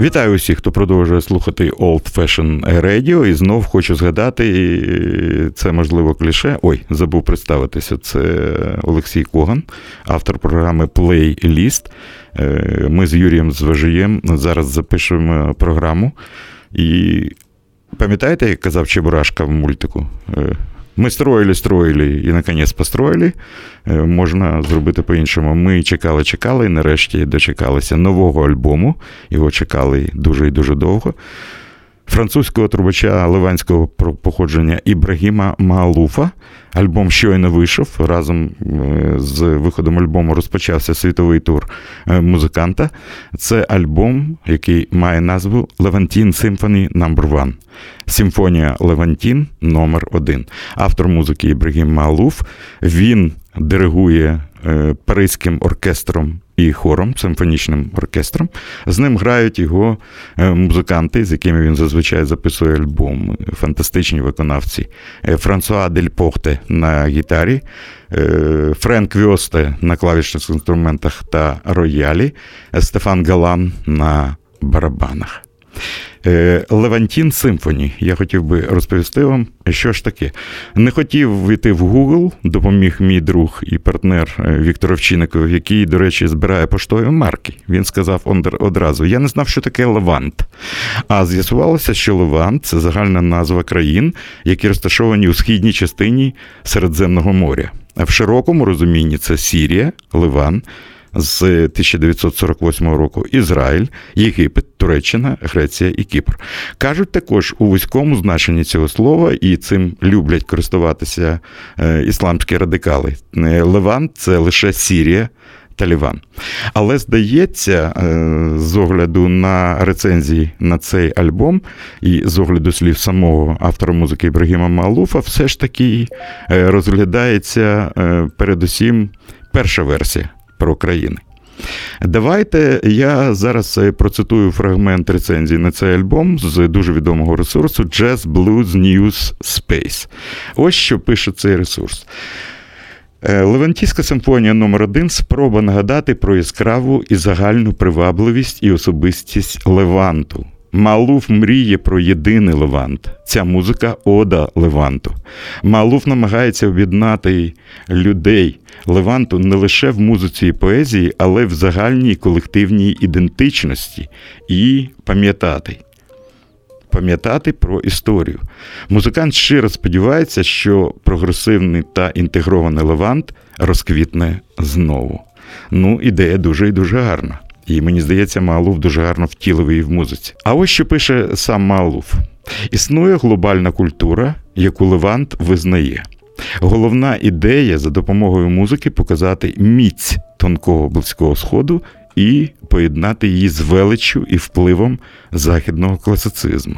Вітаю усіх, хто продовжує слухати Old Fashion Radio. І знов хочу згадати, це можливо кліше. Ой, забув представитися. Це Олексій Коган, автор програми Playlist. Е, ми з Юрієм Зважиєм зараз запишемо програму. І пам'ятаєте, як казав Чебурашка в мультику? Ми строїли, строїли і, наконець, построїли. Е, можна зробити по-іншому. Ми чекали, чекали, і нарешті дочекалися нового альбому. Його чекали дуже і дуже довго. Французького трубача ливанського походження Ібрагіма Маалуфа. Альбом щойно вийшов. Разом е, з виходом альбому розпочався світовий тур е, музиканта. Це альбом, який має назву Левантін Symphony No. 1. Симфонія Левантін номер 1 Автор музики Ібрагім Маалуф. Він диригує паризьким оркестром і хором, симфонічним оркестром. З ним грають його е, музиканти, з якими він зазвичай записує альбом. Фантастичні виконавці. Е, Франсуа Дель Похте на гітарі, Френк Вьосте на клавішних інструментах та роялі, Стефан Галан на барабанах. Е, Левантін Симфоні. Я хотів би розповісти вам, що ж таке. Не хотів війти в Google, допоміг мій друг і партнер е, Віктор Овчинников, який, до речі, збирає поштові марки. Він сказав одразу: я не знав, що таке Левант. А з'ясувалося, що Левант це загальна назва країн, які розташовані у східній частині Середземного моря. А в широкому розумінні це Сірія, Ливан з 1948 року Ізраїль, Єгипет, Туреччина, Греція і Кіпр. Кажуть також у вузькому значенні цього слова, і цим люблять користуватися е, ісламські радикали. Е, Левант це лише Сірія. Таліван. Але здається, е, з огляду на рецензії на цей альбом і з огляду слів самого автора музики Ібрагіма Малуфа, все ж таки розглядається передусім перша версія про країни. Давайте я зараз е, процитую фрагмент рецензії на цей альбом з дуже відомого ресурсу Jazz Blues News Space. Ось що пише цей ресурс. Е, Левантійська симфонія номер 1 спроба нагадати про яскраву і загальну привабливість і особистість Леванту. Малуф мріє про єдиний Левант. Ця музика ода Леванту. Малуф намагається об'єднати людей Леванту не лише в музиці і поезії, але в загальній колективній ідентичності і пам'ятати. Пам'ятати про історію. Музикант щиро сподівається, що прогресивний та інтегрований Левант розквітне знову. Ну, ідея дуже і дуже гарна. І мені здається, Маалуф дуже гарно втілив її в музиці. А ось що пише сам Маалуф: існує глобальна культура, яку Левант визнає. Головна ідея за допомогою музики показати міць тонкого близького сходу і поєднати її з величчю і впливом західного класицизму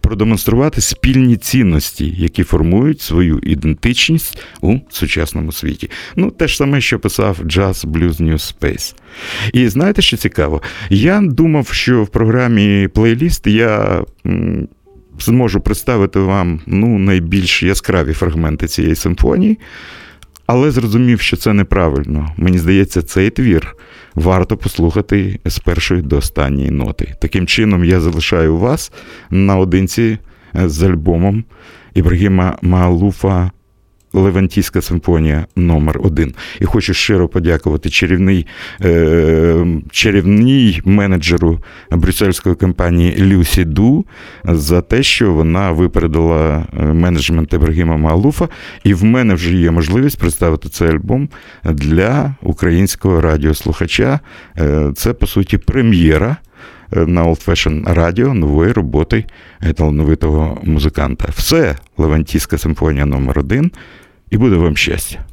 продемонструвати спільні цінності, які формують свою ідентичність у сучасному світі. Ну, те ж саме, що писав Jazz Blues New Space. І знаєте, що цікаво? Я думав, що в програмі плейліст я. Зможу представити вам ну, найбільш яскраві фрагменти цієї симфонії, але зрозумів, що це неправильно. Мені здається, цей твір варто послухати з першої до останньої ноти. Таким чином, я залишаю вас наодинці з альбомом Ібрагіма Маалуфа Левантійська симфонія номер 1 І хочу щиро подякувати чарівний, е, чарівній менеджеру брюссельської компанії Люсі Ду за те, що вона випередила е, менеджмент Ібрагіма Маалуфа. І в мене вже є можливість представити цей альбом для українського радіослухача. Е, це, по суті, прем'єра. Е, на Old Fashion радіо нової роботи талановитого музиканта. Все Левантійська симфонія номер 1 і буде вам щастя.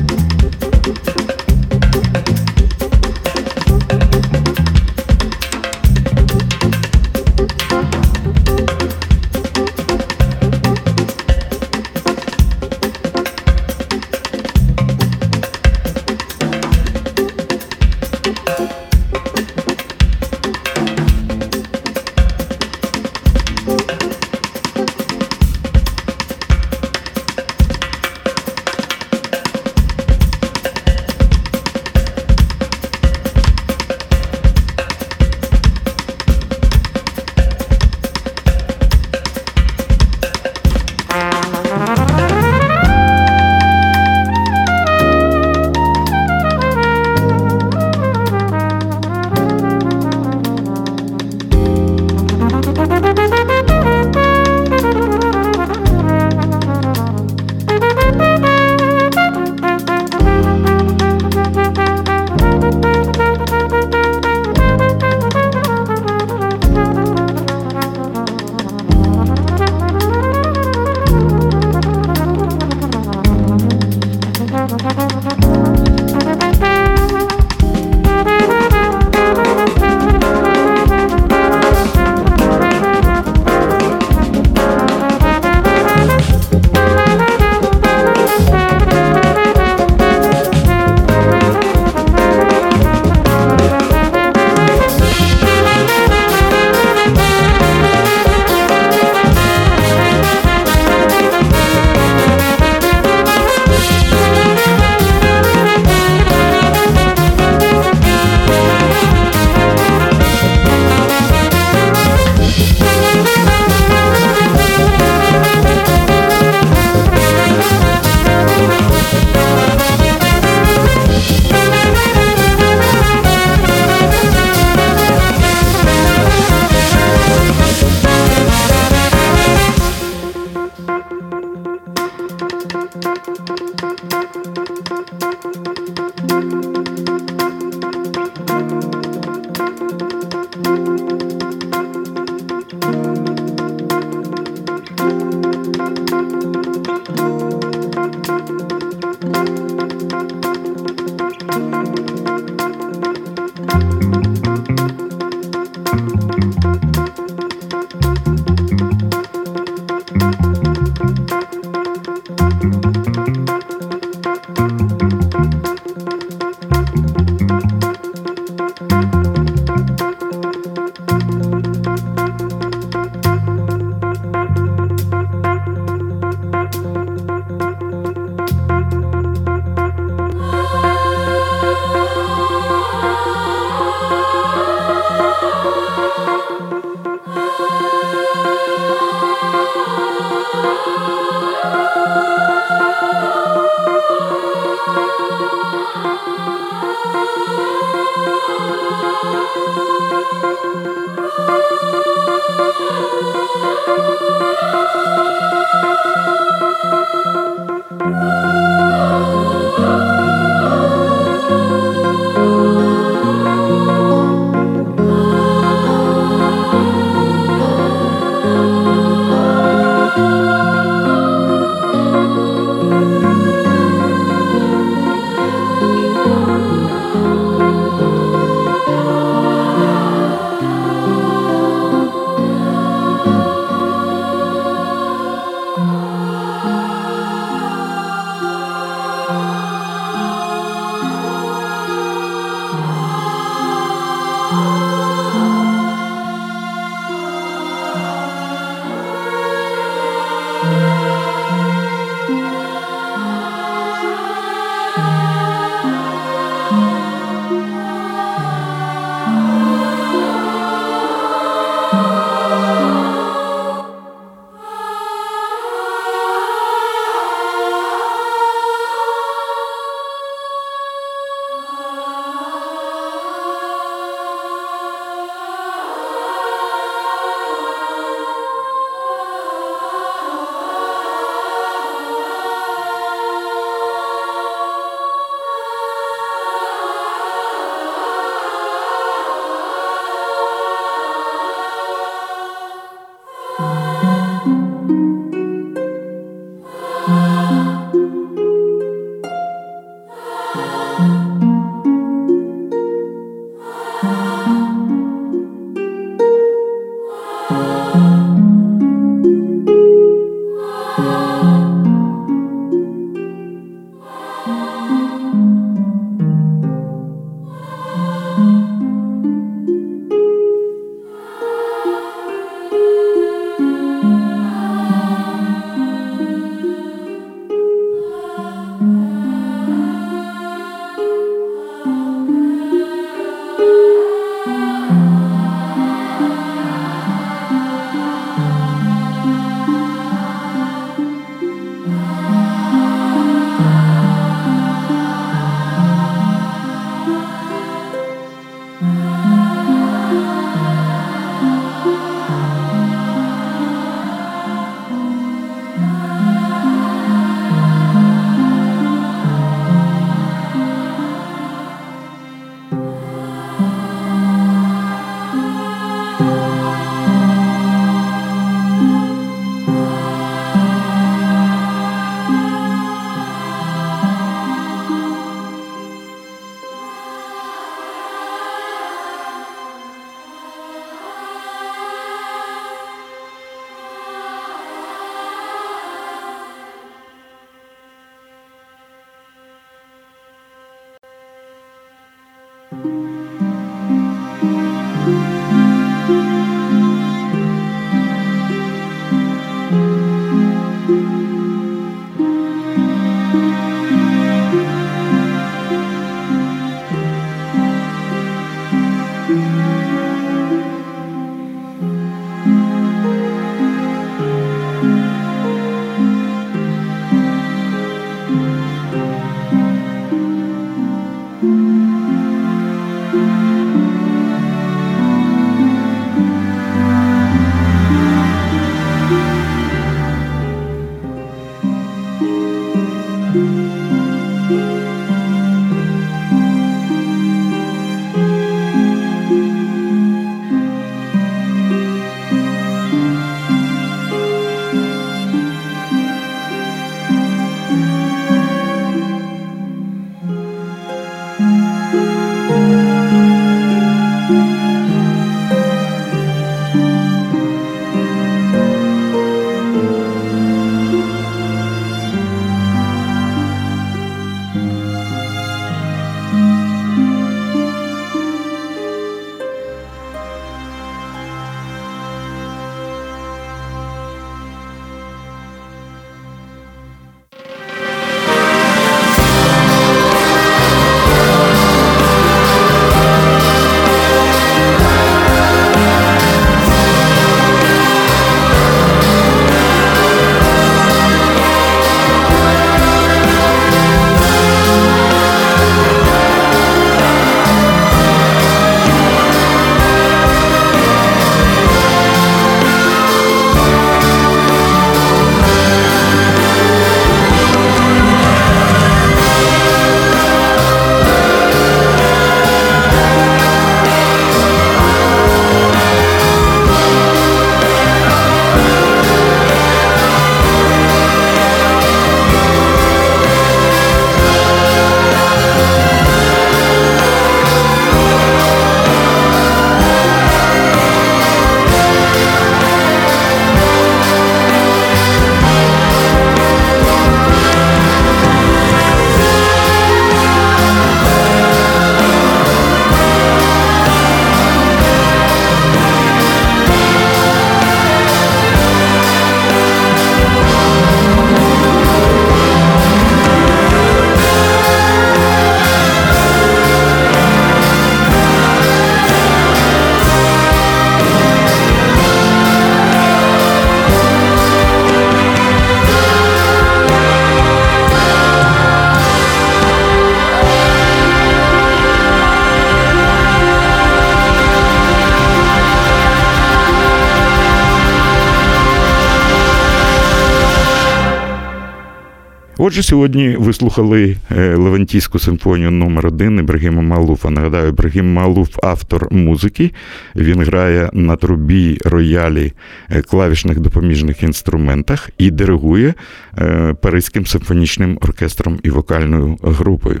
Отже, сьогодні ви слухали е, Левантійську симфонію номер 1 Ібрагіма Малуфа. Нагадаю, Ібрагім Малуф автор музики. Він грає на трубі роялі е, клавішних допоміжних інструментах і диригує е, Паризьким симфонічним оркестром і вокальною групою.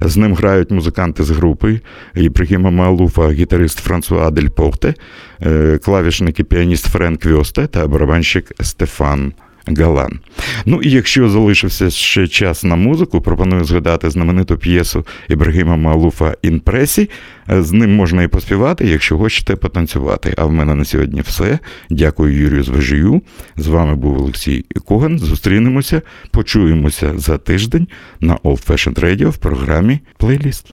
З ним грають музиканти з групи Ібрагіма Малуфа, гітарист Франсуа Дель Порте, клавішник і піаніст Френк Вьосте та барабанщик Стефан. Галан. Ну і якщо залишився ще час на музику, пропоную згадати знамениту п'єсу Ібрагіма Малуфа «Інпресі». З ним можна і поспівати, якщо хочете потанцювати. А в мене на сьогодні все. Дякую Юрію Звежію. З вами був Олексій Коган. Зустрінемося, почуємося за тиждень на Old Fashioned Radio в програмі Плейліст.